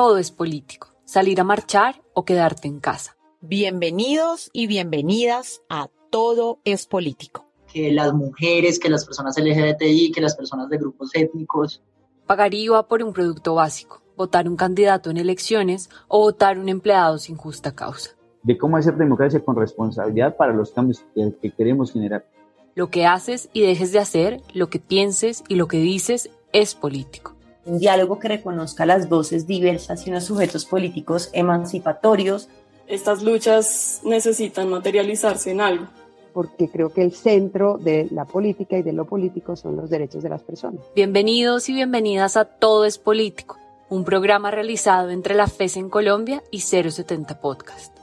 Todo es político salir a marchar o quedarte en casa. Bienvenidos y bienvenidas a Todo es Político. Que las mujeres, que las personas LGBTI, que las personas de grupos étnicos. Pagar IVA por un producto básico, votar un candidato en elecciones o votar un empleado sin justa causa. De cómo hacer democracia con responsabilidad para los cambios que, que queremos generar. Lo que haces y dejes de hacer, lo que pienses y lo que dices es político un diálogo que reconozca las voces diversas y unos sujetos políticos emancipatorios. Estas luchas necesitan materializarse en algo. Porque creo que el centro de la política y de lo político son los derechos de las personas. Bienvenidos y bienvenidas a Todo es Político, un programa realizado entre la FES en Colombia y 070 Podcast.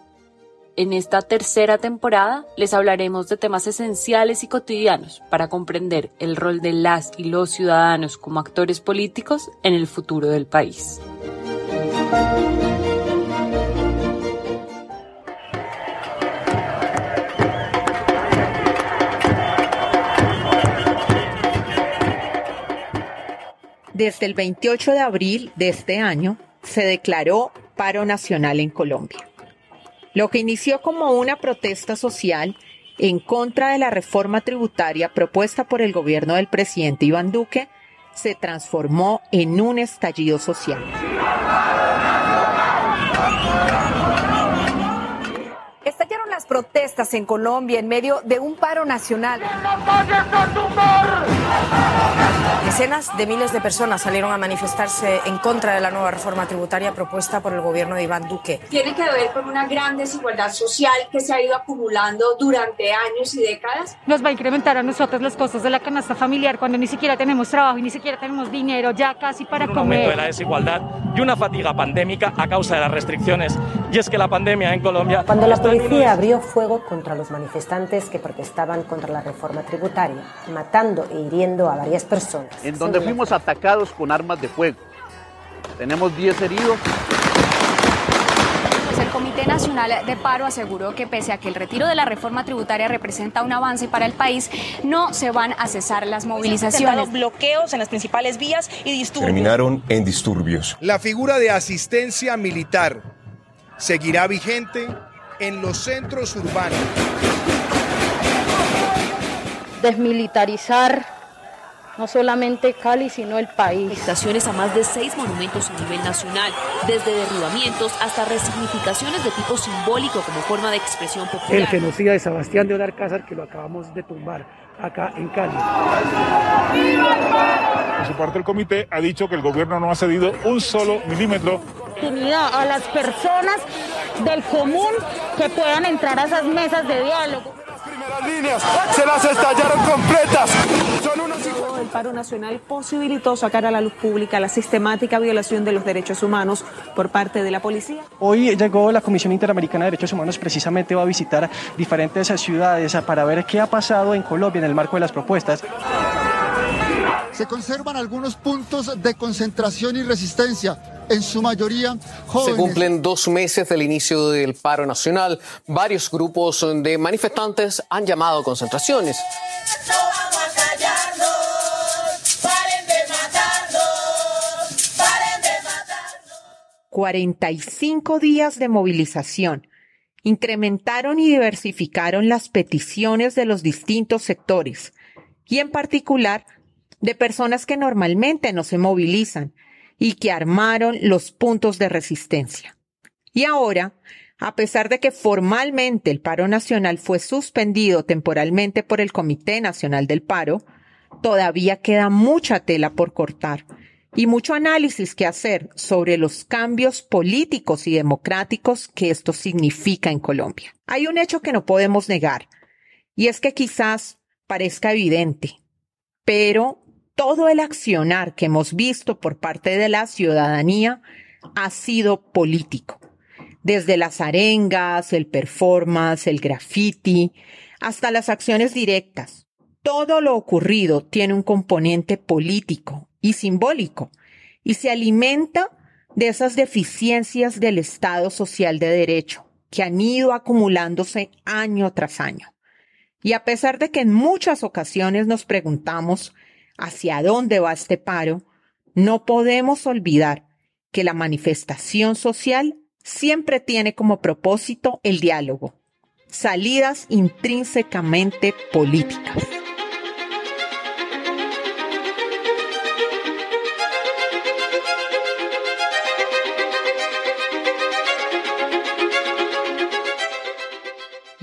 En esta tercera temporada les hablaremos de temas esenciales y cotidianos para comprender el rol de las y los ciudadanos como actores políticos en el futuro del país. Desde el 28 de abril de este año se declaró paro nacional en Colombia. Lo que inició como una protesta social en contra de la reforma tributaria propuesta por el gobierno del presidente Iván Duque se transformó en un estallido social. Estallaron las protestas en Colombia en medio de un paro nacional. Decenas de miles de personas salieron a manifestarse en contra de la nueva reforma tributaria propuesta por el gobierno de Iván Duque. Tiene que ver con una gran desigualdad social que se ha ido acumulando durante años y décadas. Nos va a incrementar a nosotros los costos de la canasta familiar cuando ni siquiera tenemos trabajo y ni siquiera tenemos dinero ya casi para un comer. aumento de la desigualdad y una fatiga pandémica a causa de las restricciones. Y es que la pandemia en Colombia... Cuando la policía abrió fuego contra los manifestantes que protestaban contra la reforma tributaria, matando e hiriendo a varias personas en donde fuimos atacados con armas de fuego. Tenemos 10 heridos. Pues el Comité Nacional de Paro aseguró que pese a que el retiro de la reforma tributaria representa un avance para el país, no se van a cesar las movilizaciones. bloqueos en las principales vías y disturbios. Terminaron en disturbios. La figura de asistencia militar seguirá vigente en los centros urbanos. Desmilitarizar no solamente Cali, sino el país. Estaciones a más de seis monumentos a nivel nacional, desde derribamientos hasta resignificaciones de tipo simbólico como forma de expresión popular. El genocida de Sebastián de Odarcázar, que lo acabamos de tumbar acá en Cali. Por su parte, el comité ha dicho que el gobierno no ha cedido un solo milímetro. A las personas del común que puedan entrar a esas mesas de diálogo. Las líneas se las estallaron completas. Son unos El paro nacional posibilitó sacar a la luz pública la sistemática violación de los derechos humanos por parte de la policía. Hoy llegó la Comisión Interamericana de Derechos Humanos, precisamente va a visitar diferentes ciudades para ver qué ha pasado en Colombia en el marco de las propuestas. Se conservan algunos puntos de concentración y resistencia en su mayoría jóvenes. Se cumplen dos meses del inicio del paro nacional. Varios grupos de manifestantes han llamado a concentraciones. 45 días de movilización incrementaron y diversificaron las peticiones de los distintos sectores y en particular de personas que normalmente no se movilizan y que armaron los puntos de resistencia. Y ahora, a pesar de que formalmente el paro nacional fue suspendido temporalmente por el Comité Nacional del Paro, todavía queda mucha tela por cortar y mucho análisis que hacer sobre los cambios políticos y democráticos que esto significa en Colombia. Hay un hecho que no podemos negar, y es que quizás parezca evidente, pero todo el accionar que hemos visto por parte de la ciudadanía ha sido político. Desde las arengas, el performance, el graffiti, hasta las acciones directas. Todo lo ocurrido tiene un componente político y simbólico y se alimenta de esas deficiencias del Estado social de derecho que han ido acumulándose año tras año. Y a pesar de que en muchas ocasiones nos preguntamos hacia dónde va este paro, no podemos olvidar que la manifestación social siempre tiene como propósito el diálogo, salidas intrínsecamente políticas.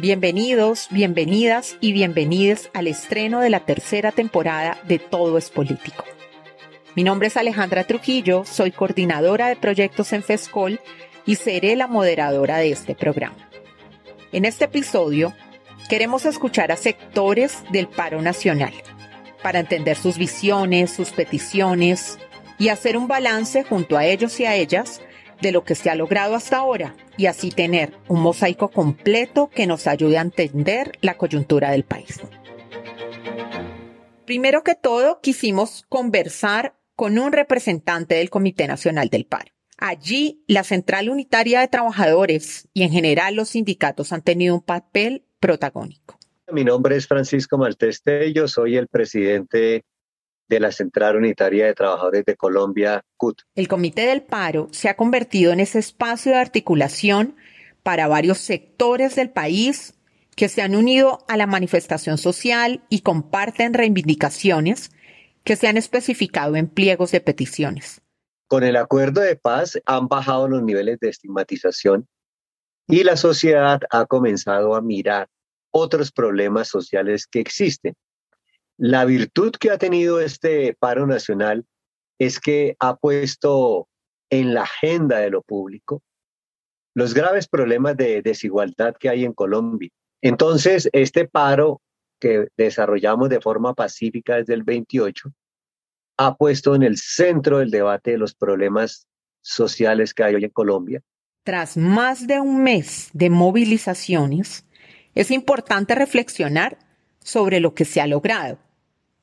Bienvenidos, bienvenidas y bienvenides al estreno de la tercera temporada de Todo es Político. Mi nombre es Alejandra Trujillo, soy coordinadora de proyectos en FESCOL y seré la moderadora de este programa. En este episodio queremos escuchar a sectores del paro nacional para entender sus visiones, sus peticiones y hacer un balance junto a ellos y a ellas de lo que se ha logrado hasta ahora y así tener un mosaico completo que nos ayude a entender la coyuntura del país. Primero que todo, quisimos conversar con un representante del Comité Nacional del Paro. Allí, la Central Unitaria de Trabajadores y en general los sindicatos han tenido un papel protagónico. Mi nombre es Francisco Malteste, yo soy el presidente de la Central Unitaria de Trabajadores de Colombia, CUT. El Comité del Paro se ha convertido en ese espacio de articulación para varios sectores del país que se han unido a la manifestación social y comparten reivindicaciones que se han especificado en pliegos de peticiones. Con el acuerdo de paz han bajado los niveles de estigmatización y la sociedad ha comenzado a mirar otros problemas sociales que existen la virtud que ha tenido este paro nacional es que ha puesto en la agenda de lo público los graves problemas de desigualdad que hay en Colombia. Entonces, este paro que desarrollamos de forma pacífica desde el 28 ha puesto en el centro del debate los problemas sociales que hay hoy en Colombia. Tras más de un mes de movilizaciones, es importante reflexionar sobre lo que se ha logrado,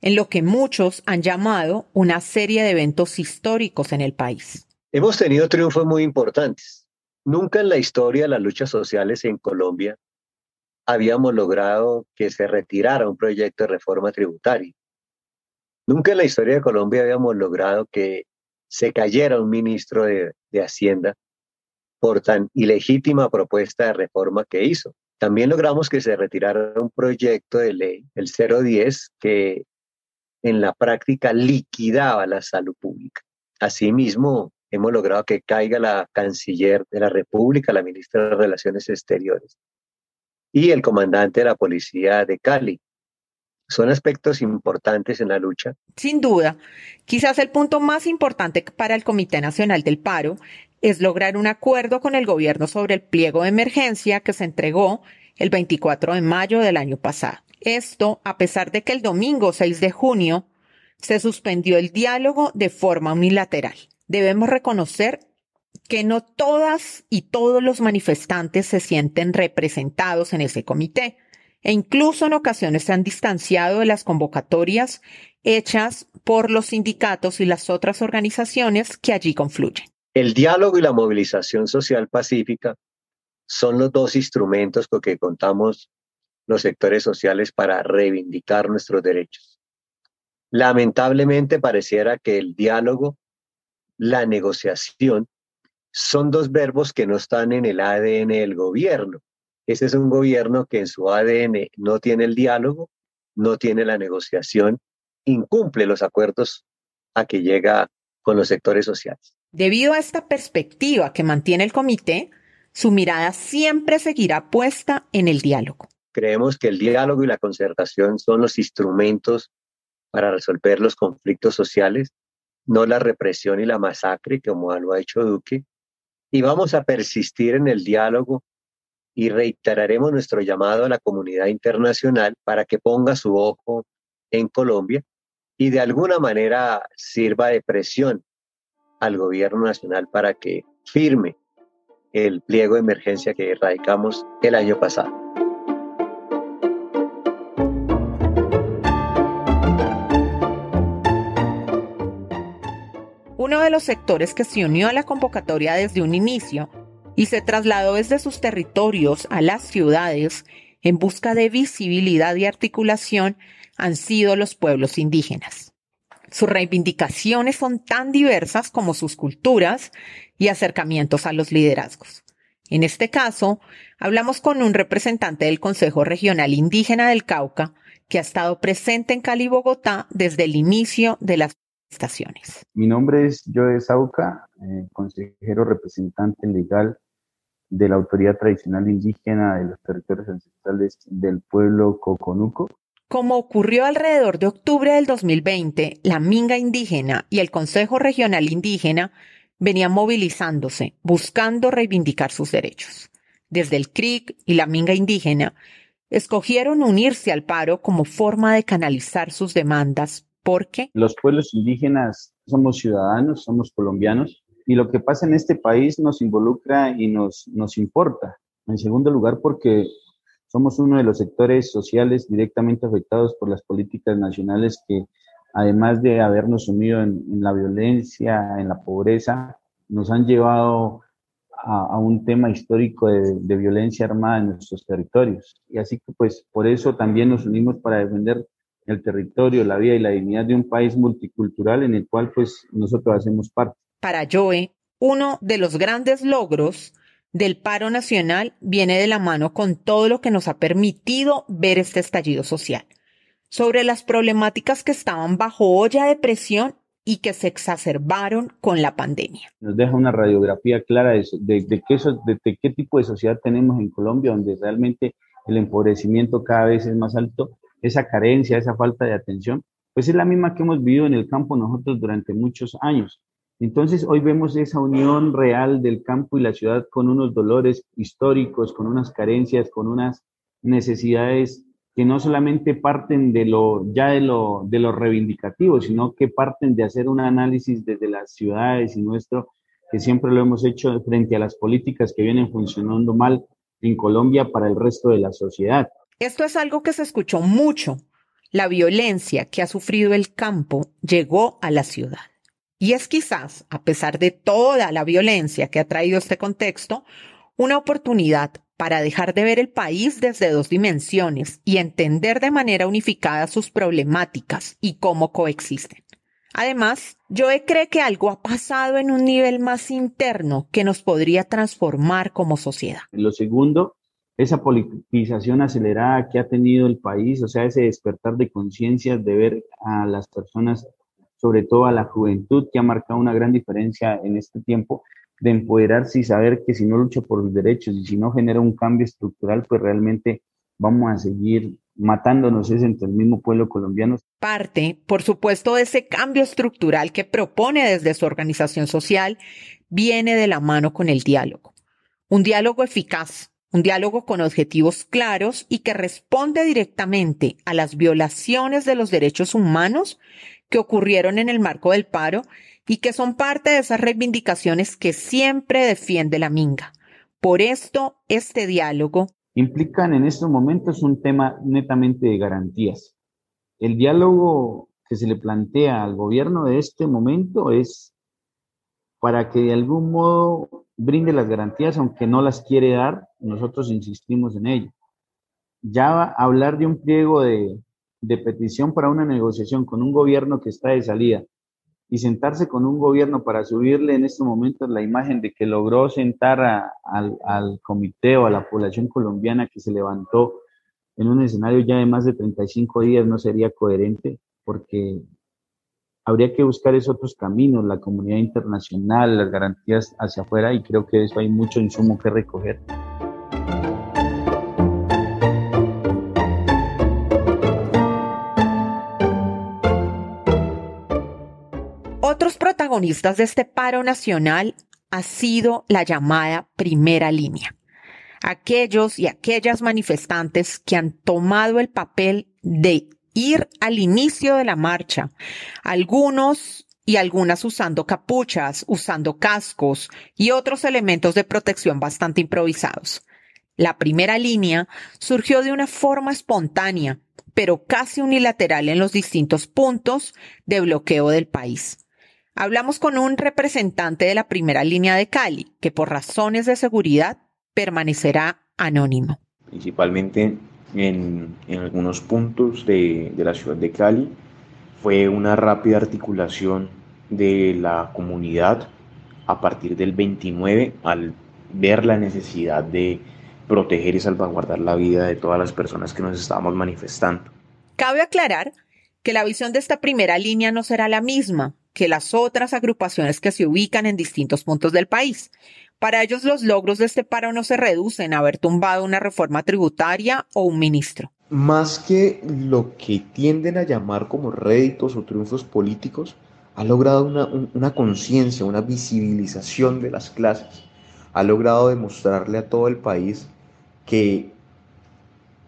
en lo que muchos han llamado una serie de eventos históricos en el país. Hemos tenido triunfos muy importantes. Nunca en la historia de las luchas sociales en Colombia habíamos logrado que se retirara un proyecto de reforma tributaria. Nunca en la historia de Colombia habíamos logrado que se cayera un ministro de, de Hacienda por tan ilegítima propuesta de reforma que hizo. También logramos que se retirara un proyecto de ley, el 010, que en la práctica liquidaba la salud pública. Asimismo, hemos logrado que caiga la canciller de la República, la ministra de Relaciones Exteriores y el comandante de la policía de Cali. Son aspectos importantes en la lucha. Sin duda, quizás el punto más importante para el Comité Nacional del Paro es lograr un acuerdo con el gobierno sobre el pliego de emergencia que se entregó el 24 de mayo del año pasado. Esto a pesar de que el domingo 6 de junio se suspendió el diálogo de forma unilateral. Debemos reconocer que no todas y todos los manifestantes se sienten representados en ese comité e incluso en ocasiones se han distanciado de las convocatorias hechas por los sindicatos y las otras organizaciones que allí confluyen. El diálogo y la movilización social pacífica son los dos instrumentos con que contamos los sectores sociales para reivindicar nuestros derechos. Lamentablemente pareciera que el diálogo, la negociación, son dos verbos que no están en el ADN del gobierno. Ese es un gobierno que en su ADN no tiene el diálogo, no tiene la negociación, incumple los acuerdos a que llega con los sectores sociales. Debido a esta perspectiva que mantiene el comité, su mirada siempre seguirá puesta en el diálogo. Creemos que el diálogo y la concertación son los instrumentos para resolver los conflictos sociales, no la represión y la masacre como lo ha hecho Duque. Y vamos a persistir en el diálogo y reiteraremos nuestro llamado a la comunidad internacional para que ponga su ojo en Colombia y de alguna manera sirva de presión al gobierno nacional para que firme el pliego de emergencia que radicamos el año pasado. Uno de los sectores que se unió a la convocatoria desde un inicio y se trasladó desde sus territorios a las ciudades en busca de visibilidad y articulación han sido los pueblos indígenas. Sus reivindicaciones son tan diversas como sus culturas y acercamientos a los liderazgos. En este caso, hablamos con un representante del Consejo Regional Indígena del Cauca que ha estado presente en Cali, Bogotá, desde el inicio de las estaciones. Mi nombre es Joe Sauca, eh, consejero representante legal de la Autoridad Tradicional Indígena de los Territorios Ancestrales del pueblo Coconuco. Como ocurrió alrededor de octubre del 2020, la Minga Indígena y el Consejo Regional Indígena venían movilizándose, buscando reivindicar sus derechos. Desde el CRIC y la Minga Indígena, escogieron unirse al paro como forma de canalizar sus demandas porque los pueblos indígenas somos ciudadanos, somos colombianos y lo que pasa en este país nos involucra y nos, nos importa. En segundo lugar, porque somos uno de los sectores sociales directamente afectados por las políticas nacionales que, además de habernos sumido en, la violencia, en la pobreza, nos han llevado a, un tema histórico de, de, violencia armada en nuestros territorios. Y así que, pues, por eso también nos unimos para defender el territorio, la vida y la dignidad de un país multicultural en el cual pues nosotros hacemos parte. Para Joe, uno de los grandes logros del paro nacional viene de la mano con todo lo que nos ha permitido ver este estallido social, sobre las problemáticas que estaban bajo olla de presión y que se exacerbaron con la pandemia. Nos deja una radiografía clara de, de, qué, de qué tipo de sociedad tenemos en Colombia, donde realmente el empobrecimiento cada vez es más alto esa carencia, esa falta de atención, pues es la misma que hemos vivido en el campo nosotros durante muchos años. Entonces hoy vemos esa unión real del campo y la ciudad con unos dolores históricos, con unas carencias, con unas necesidades que no solamente parten de lo ya de lo de lo reivindicativo, sino que parten de hacer un análisis desde las ciudades y nuestro que siempre lo hemos hecho frente a las políticas que vienen funcionando mal en Colombia para el resto de la sociedad. Esto es algo que se escuchó mucho. La violencia que ha sufrido el campo llegó a la ciudad. Y es quizás, a pesar de toda la violencia que ha traído este contexto, una oportunidad para dejar de ver el país desde dos dimensiones y entender de manera unificada sus problemáticas y cómo coexisten. Además, yo creo que algo ha pasado en un nivel más interno que nos podría transformar como sociedad. Lo segundo esa politización acelerada que ha tenido el país, o sea, ese despertar de conciencia de ver a las personas, sobre todo a la juventud, que ha marcado una gran diferencia en este tiempo, de empoderarse y saber que si no lucha por los derechos y si no genera un cambio estructural, pues realmente vamos a seguir matándonos es entre el mismo pueblo colombiano. Parte, por supuesto, de ese cambio estructural que propone desde su organización social, viene de la mano con el diálogo. Un diálogo eficaz, un diálogo con objetivos claros y que responde directamente a las violaciones de los derechos humanos que ocurrieron en el marco del paro y que son parte de esas reivindicaciones que siempre defiende la Minga. Por esto, este diálogo implican en estos momentos un tema netamente de garantías. El diálogo que se le plantea al gobierno de este momento es para que de algún modo brinde las garantías, aunque no las quiere dar, nosotros insistimos en ello. Ya hablar de un pliego de, petición para una negociación con un gobierno que está de salida y sentarse con un gobierno para subirle en estos momentos la imagen de que logró sentar al, al, comité o a la población colombiana que se levantó en un escenario ya de más de 35 días no sería coherente porque habría que buscar esos otros caminos, la comunidad internacional, las garantías hacia afuera y creo que eso hay mucho insumo que recoger. Otros protagonistas de este paro nacional ha sido la llamada primera línea. Aquellos y aquellas manifestantes que han tomado el papel de ir al inicio de la marcha, algunos y algunas usando capuchas, usando cascos y otros elementos de protección bastante improvisados. La primera línea surgió de una forma espontánea, pero casi unilateral en los distintos puntos de bloqueo del país. Hablamos con un representante de la primera línea de Cali, que por razones de seguridad permanecerá anónimo. Principalmente en, algunos puntos de, de la ciudad de Cali fue una rápida articulación de la comunidad a partir del 29 al ver la necesidad de proteger y salvaguardar la vida de todas las personas que nos estábamos manifestando. Cabe aclarar que la visión de esta primera línea no será la misma que las otras agrupaciones que se ubican en distintos puntos del país. Para ellos los logros de este paro no se reducen a haber tumbado una reforma tributaria o un ministro. Más que lo que tienden a llamar como réditos o triunfos políticos, ha logrado una, una conciencia, una visibilización de las clases, ha logrado demostrarle a todo el país que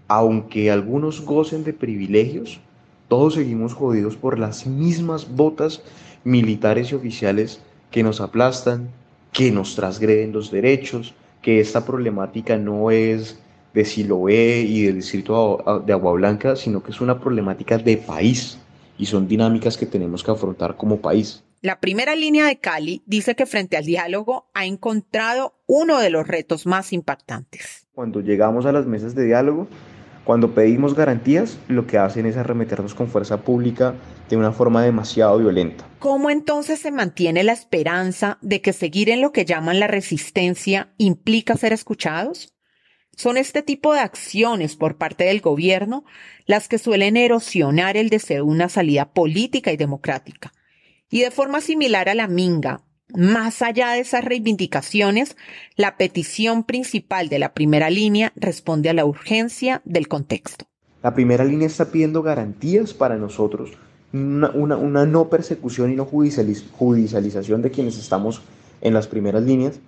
aunque algunos gocen de privilegios, todos seguimos jodidos por las mismas botas militares y oficiales que nos aplastan, que nos transgreden los derechos, que esta problemática no es de Siloé y del distrito de Agua Blanca, sino que es una problemática de país y son dinámicas que tenemos que afrontar como país. La primera línea de Cali dice que frente al diálogo ha encontrado uno de los retos más impactantes. Cuando llegamos a las mesas de diálogo, cuando pedimos garantías, lo que hacen es arremeternos con fuerza pública de una forma demasiado violenta. ¿Cómo entonces se mantiene la esperanza de que seguir en lo que llaman la resistencia implica ser escuchados? Son este tipo de acciones por parte del gobierno las que suelen erosionar el deseo de una salida política y democrática. Y de forma similar a la minga, más allá de esas reivindicaciones, la petición principal de la primera línea responde a la urgencia del contexto. La primera línea está pidiendo garantías para nosotros, una, no persecución y no judicialización de quienes estamos en las primeras líneas,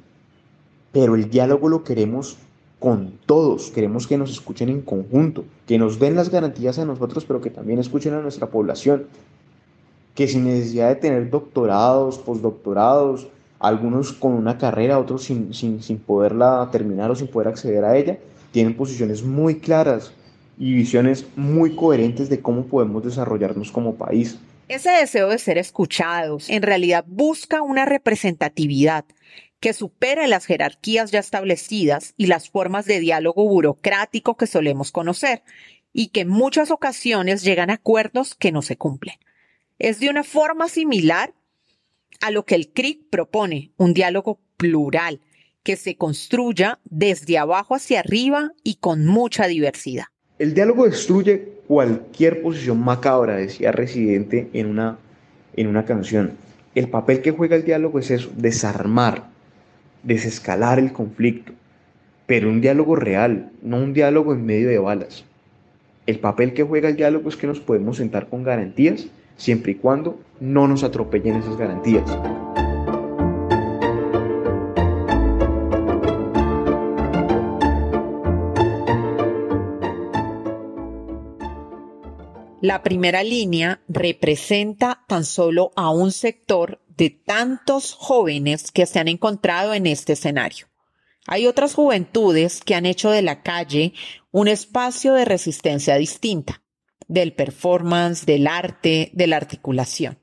pero el diálogo lo queremos con todos, queremos que nos escuchen en conjunto, que nos den las garantías a nosotros, pero que también escuchen a nuestra población que sin necesidad de tener doctorados, postdoctorados, algunos con una carrera, otros sin, sin, sin poderla terminar o sin poder acceder a ella, tienen posiciones muy claras y visiones muy coherentes de cómo podemos desarrollarnos como país. Ese deseo de ser escuchados en realidad busca una representatividad que supere las jerarquías ya establecidas y las formas de diálogo burocrático que solemos conocer y que en muchas ocasiones llegan a acuerdos que no se cumplen. Es de una forma similar a lo que el CRIC propone, un diálogo plural que se construya desde abajo hacia arriba y con mucha diversidad. El diálogo destruye cualquier posición macabra, decía Residente en una, en una canción. El papel que juega el diálogo es eso, desarmar, desescalar el conflicto, pero un diálogo real, no un diálogo en medio de balas. El papel que juega el diálogo es que nos podemos sentar con garantías siempre y cuando no nos atropellen esas garantías. La primera línea representa tan solo a un sector de tantos jóvenes que se han encontrado en este escenario. Hay otras juventudes que han hecho de la calle un espacio de resistencia distinta del performance, del arte, de la articulación.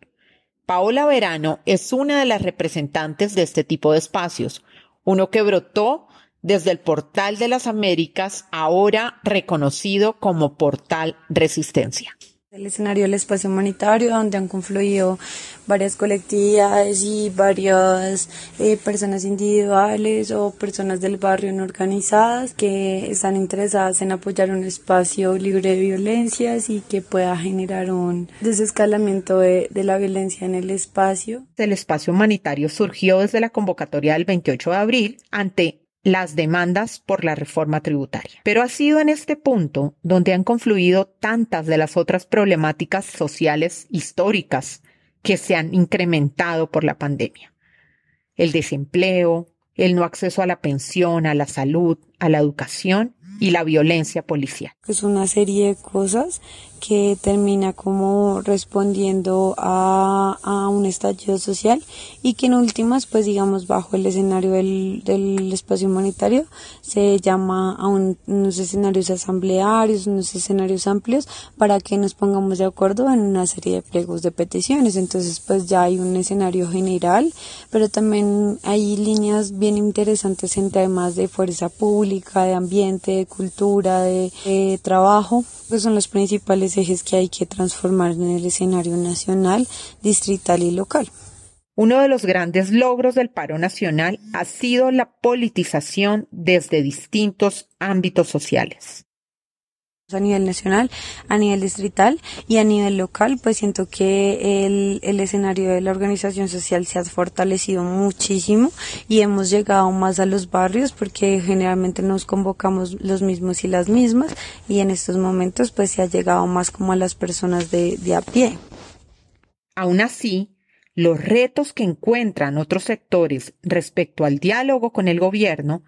Paola Verano es una de las representantes de este tipo de espacios, uno que brotó desde el Portal de las Américas, ahora reconocido como Portal Resistencia. El escenario del espacio humanitario, donde han confluido varias colectividades y varias eh, personas individuales o personas del barrio no organizadas que están interesadas en apoyar un espacio libre de violencias y que pueda generar un desescalamiento de, de la violencia en el espacio. El espacio humanitario surgió desde la convocatoria del 28 de abril ante las demandas por la reforma tributaria. Pero ha sido en este punto donde han confluido tantas de las otras problemáticas sociales históricas que se han incrementado por la pandemia. El desempleo, el no acceso a la pensión, a la salud, a la educación y la violencia policial. Es una serie de cosas que termina como respondiendo a, un estallido social y que en últimas, pues digamos, bajo el escenario del, del espacio humanitario se llama a unos escenarios asamblearios, unos escenarios amplios para que nos pongamos de acuerdo en una serie de pliegos de peticiones. Entonces, pues ya hay un escenario general, pero también hay líneas bien interesantes en temas de fuerza pública, de ambiente, de cultura, de, de trabajo que son los principales que hay que transformar en el escenario nacional, distrital y local. Uno de los grandes logros del paro nacional ha sido la politización desde distintos ámbitos sociales a nivel nacional, a nivel distrital y a nivel local, pues siento que el, el, escenario de la organización social se ha fortalecido muchísimo y hemos llegado más a los barrios porque generalmente nos convocamos los mismos y las mismas y en estos momentos pues se ha llegado más como a las personas de, de a pie. Aún así, los retos que encuentran otros sectores respecto al diálogo con el gobierno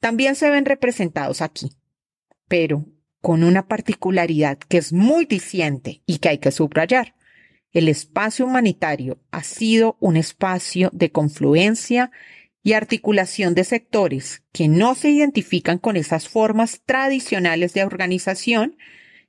también se ven representados aquí. Pero con una particularidad que es muy diciente y que hay que subrayar. El espacio humanitario ha sido un espacio de confluencia y articulación de sectores que no se identifican con esas formas tradicionales de organización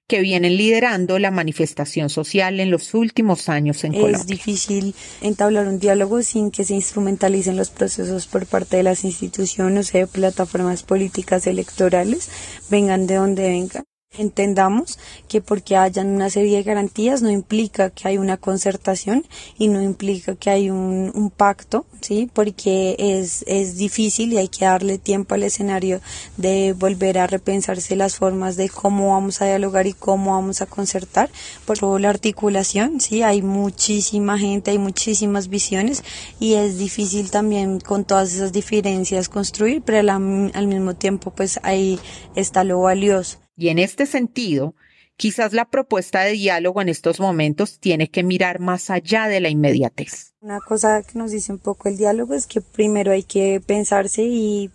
que vienen liderando la manifestación social en los últimos años en Colombia. Es difícil entablar un diálogo sin que se instrumentalicen los procesos por parte de las instituciones o de plataformas políticas electorales, vengan de donde vengan. Entendamos que porque hayan una serie de garantías no implica que hay una concertación y no implica que hay un, pacto, ¿sí? Porque es, es difícil y hay que darle tiempo al escenario de volver a repensarse las formas de cómo vamos a dialogar y cómo vamos a concertar. Por la articulación, ¿sí? Hay muchísima gente, hay muchísimas visiones y es difícil también con todas esas diferencias construir, pero al mismo tiempo pues ahí está lo valioso. Y en este sentido, quizás la propuesta de diálogo en estos momentos tiene que mirar más allá de la inmediatez. Una cosa que nos dice un poco el diálogo es que primero hay que pensarse y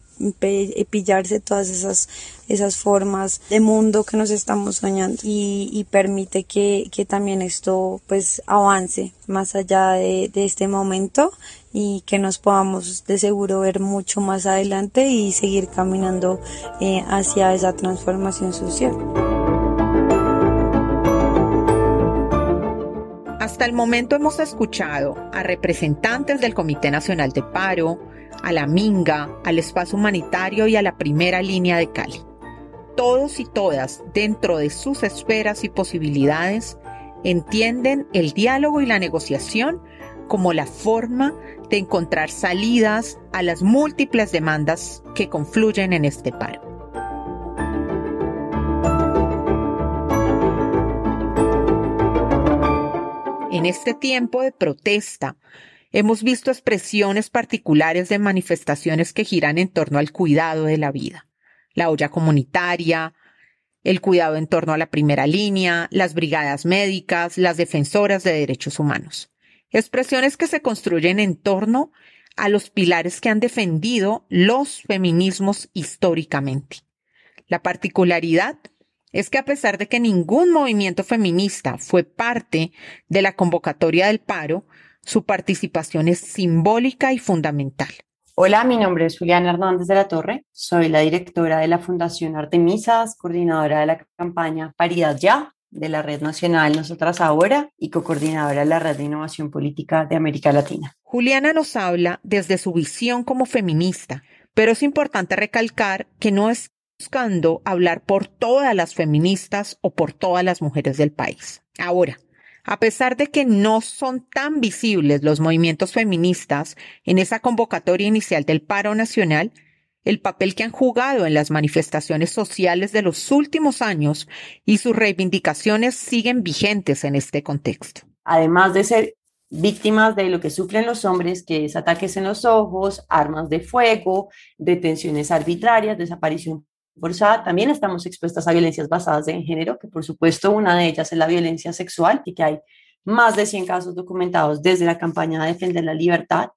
pillarse todas esas esas formas de mundo que nos estamos soñando y, y permite que, que, también esto pues avance más allá de, de, este momento y que nos podamos de seguro ver mucho más adelante y seguir caminando eh, hacia esa transformación social. Hasta el momento hemos escuchado a representantes del Comité Nacional de Paro, a la Minga, al Espacio Humanitario y a la Primera Línea de Cali. Todos y todas, dentro de sus esferas y posibilidades, entienden el diálogo y la negociación como la forma de encontrar salidas a las múltiples demandas que confluyen en este paro. En este tiempo de protesta, Hemos visto expresiones particulares de manifestaciones que giran en torno al cuidado de la vida. La olla comunitaria, el cuidado en torno a la primera línea, las brigadas médicas, las defensoras de derechos humanos. Expresiones que se construyen en torno a los pilares que han defendido los feminismos históricamente. La particularidad es que a pesar de que ningún movimiento feminista fue parte de la convocatoria del paro, su participación es simbólica y fundamental. Hola, mi nombre es Juliana Hernández de la Torre, soy la directora de la Fundación Artemisas, coordinadora de la campaña Paridad Ya de la Red Nacional Nosotras Ahora y co-coordinadora de la Red Innovación Política de América Latina. Juliana nos habla desde su visión como feminista, pero es importante recalcar que no es buscando hablar por todas las feministas o por todas las mujeres del país. Ahora, a pesar de que no son tan visibles los movimientos feministas en esa convocatoria inicial del paro nacional, el papel que han jugado en las manifestaciones sociales de los últimos años y sus reivindicaciones siguen vigentes en este contexto. Además de ser víctimas de lo que sufren los hombres, que es ataques en los ojos, armas de fuego, detenciones arbitrarias, desaparición forzada, también estamos expuestas a violencias basadas en género, que por supuesto una de ellas es la violencia sexual y que hay más de 100 casos documentados desde la campaña de Defender la Libertad.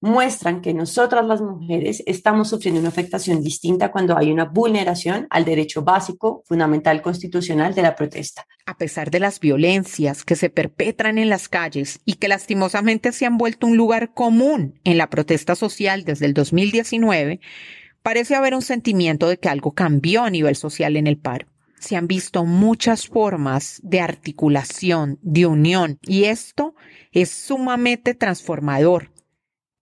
Muestran que nosotras las mujeres estamos sufriendo una afectación distinta cuando hay una vulneración al derecho básico, fundamental, constitucional de la protesta. A pesar de las violencias que se perpetran en las calles y que lastimosamente se han vuelto un lugar común en la protesta social desde el 2019, parece haber un sentimiento de que algo cambió a nivel social en el paro se han visto muchas formas de articulación, de unión, y esto es sumamente transformador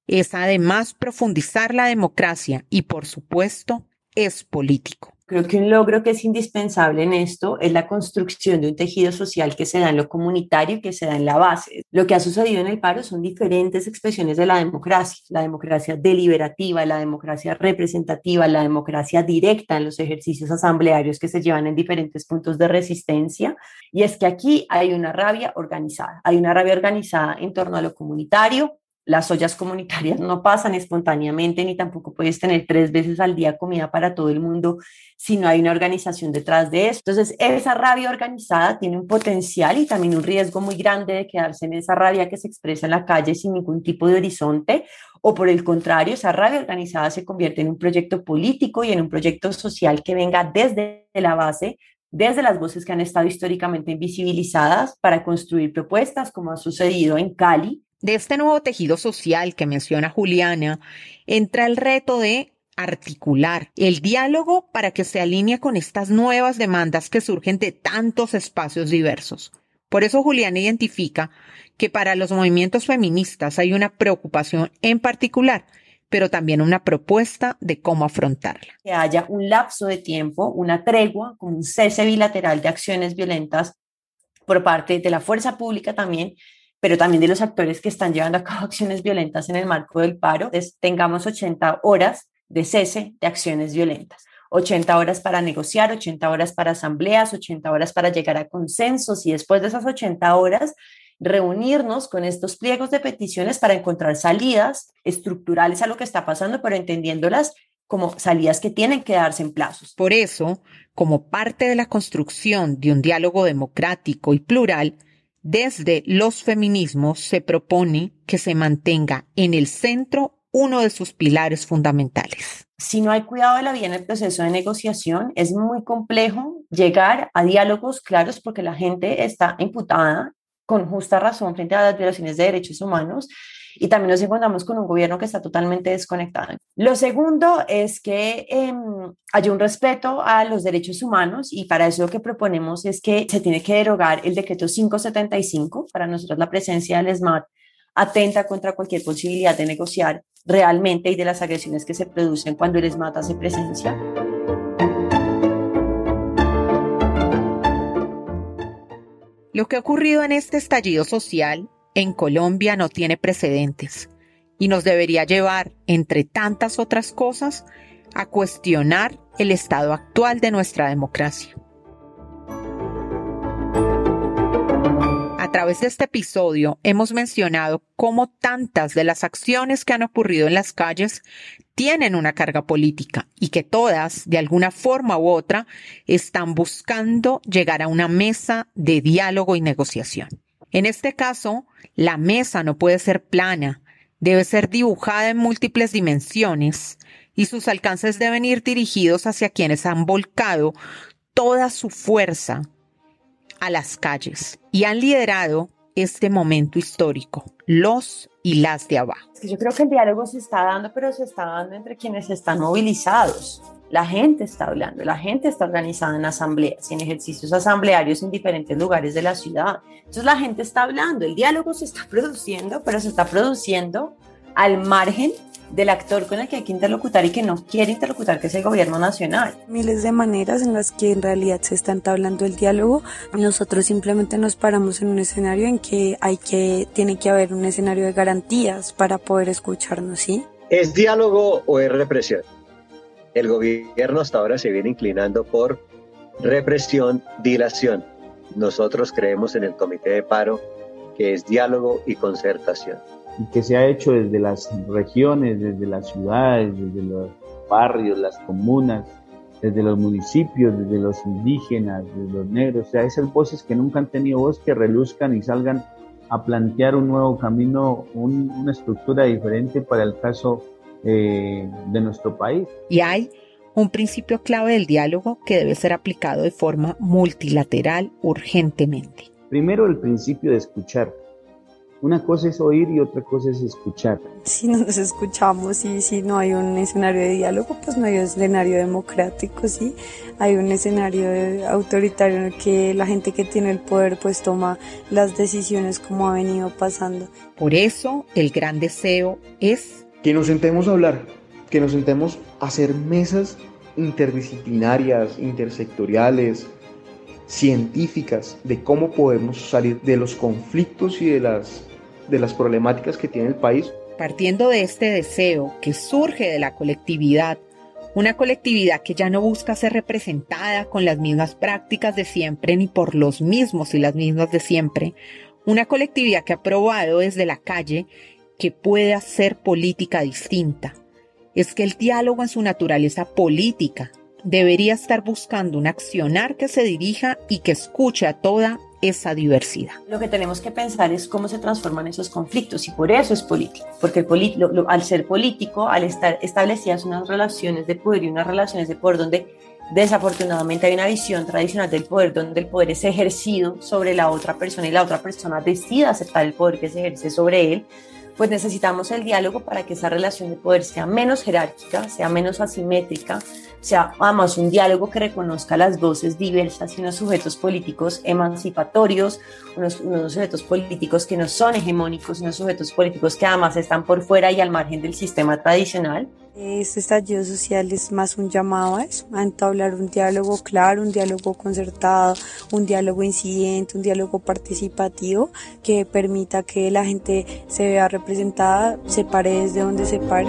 es además profundizar la democracia y, por supuesto, es político. Creo que un logro que es indispensable en esto es la construcción de un tejido social que se da en lo comunitario y que se da en la base. Lo que ha sucedido en el paro son diferentes expresiones de la democracia, la democracia deliberativa, la democracia representativa, la democracia directa en los ejercicios asamblearios que se llevan en diferentes puntos de resistencia. Y es que aquí hay una rabia organizada, hay una rabia organizada en torno a lo comunitario, las ollas comunitarias no pasan espontáneamente ni tampoco puedes tener tres veces al día comida para todo el mundo si no hay una organización detrás de eso. Entonces, esa rabia organizada tiene un potencial y también un riesgo muy grande de quedarse en esa rabia que se expresa en la calle sin ningún tipo de horizonte o por el contrario, esa rabia organizada se convierte en un proyecto político y en un proyecto social que venga desde la base desde las voces que han estado históricamente invisibilizadas para construir propuestas, como ha sucedido en Cali, de este nuevo tejido social que menciona Juliana, entra el reto de articular el diálogo para que se alinee con estas nuevas demandas que surgen de tantos espacios diversos. Por eso Juliana identifica que para los movimientos feministas hay una preocupación en particular, pero también una propuesta de cómo afrontarla. Que haya un lapso de tiempo, una tregua, un cese bilateral de acciones violentas por parte de la fuerza pública también pero también de los actores que están llevando a cabo acciones violentas en el marco del paro, es, tengamos 80 horas de cese de acciones violentas. 80 horas para negociar, 80 horas para asambleas, 80 horas para llegar a consensos y después de esas 80 horas reunirnos con estos pliegos de peticiones para encontrar salidas estructurales a lo que está pasando, pero entendiéndolas como salidas que tienen que darse en plazos. Por eso, como parte de la construcción de un diálogo democrático y plural, desde los feminismos se propone que se mantenga en el centro uno de sus pilares fundamentales. Si no hay cuidado de la vida en el proceso de negociación, es muy complejo llegar a diálogos claros porque la gente está imputada con justa razón frente a las violaciones de derechos humanos y también nos encontramos con un gobierno que está totalmente desconectado. Lo segundo es que eh, haya un respeto a los derechos humanos y para eso lo que proponemos es que se tiene que derogar el decreto 575. Para nosotros la presencia del SMAT atenta contra cualquier posibilidad de negociar realmente y de las agresiones que se producen cuando el SMAT hace presencia. Lo que ha ocurrido en este estallido social en Colombia no tiene precedentes y nos debería llevar, entre tantas otras cosas, a cuestionar el estado actual de nuestra democracia. Través de este episodio hemos mencionado cómo tantas de las acciones que han ocurrido en las calles tienen una carga política y que todas, de alguna forma u otra, están buscando llegar a una mesa de diálogo y negociación. En este caso, la mesa no puede ser plana, debe ser dibujada en múltiples dimensiones y sus alcances deben ir dirigidos hacia quienes han volcado toda su fuerza a las calles y han liderado este momento histórico, los y las de abajo. Yo creo que el diálogo se está dando, pero se está dando entre quienes están movilizados. La gente está hablando, la gente está organizada en asambleas en ejercicios asamblearios en diferentes lugares de la ciudad. Entonces la gente está hablando, el diálogo se está produciendo, pero se está produciendo al margen del actor con el que hay que interlocutar y que no quiere interlocutar, que es el gobierno nacional. Miles de maneras en las que en realidad se está entablando el diálogo. Nosotros simplemente nos paramos en un escenario en que hay que, tiene que haber un escenario de garantías para poder escucharnos, ¿sí? ¿Es diálogo o es represión? el gobierno hasta ahora se viene inclinando por represión, dilación. Nosotros creemos en el comité de paro que es diálogo y concertación. Y que se ha hecho desde las regiones, desde las ciudades, desde los barrios, las comunas, desde los municipios, desde los indígenas, desde los negros, o sea, esas voces que nunca han tenido voz que reluzcan y salgan a plantear un nuevo camino, una estructura diferente para el caso eh, de nuestro país. Y hay un principio clave del diálogo que debe ser aplicado de forma multilateral urgentemente. Primero el principio de escuchar. Una cosa es oír y otra cosa es escuchar. Si no nos escuchamos y si no hay un escenario de diálogo, pues no hay un escenario democrático, ¿sí? Hay un escenario autoritario en el que la gente que tiene el poder pues toma las decisiones como ha venido pasando. Por eso el gran deseo es... Que nos sentemos a hablar, que nos sentemos a hacer mesas interdisciplinarias, intersectoriales, científicas de cómo podemos salir de los conflictos y de las, de las problemáticas que tiene el país. Partiendo de este deseo que surge de la colectividad, una colectividad que ya no busca ser representada con las mismas prácticas de siempre ni por los mismos y las mismas de siempre, una colectividad que ha probado desde la calle que puede hacer política distinta. Es que el diálogo en su naturaleza política debería estar buscando un accionar que se dirija y que escuche a toda esa diversidad. Lo que tenemos que pensar es cómo se transforman esos conflictos y por eso es político, porque al ser político, al estar establecidas unas relaciones de poder y unas relaciones de poder donde desafortunadamente hay una visión tradicional del poder donde el poder es ejercido sobre la otra persona y la otra persona decide aceptar el poder que se ejerce sobre él, pues necesitamos el diálogo para que esa relación de poder sea menos jerárquica, sea menos asimétrica, sea además un diálogo que reconozca las voces diversas y unos sujetos políticos emancipatorios, unos, sujetos políticos que no son hegemónicos, unos sujetos políticos que además están por fuera y al margen del sistema tradicional. Este estallido social es más un llamado a eso, a entablar un diálogo claro, un diálogo concertado, un diálogo incidente, un diálogo participativo que permita que la gente se vea representada, se pare desde donde se pare.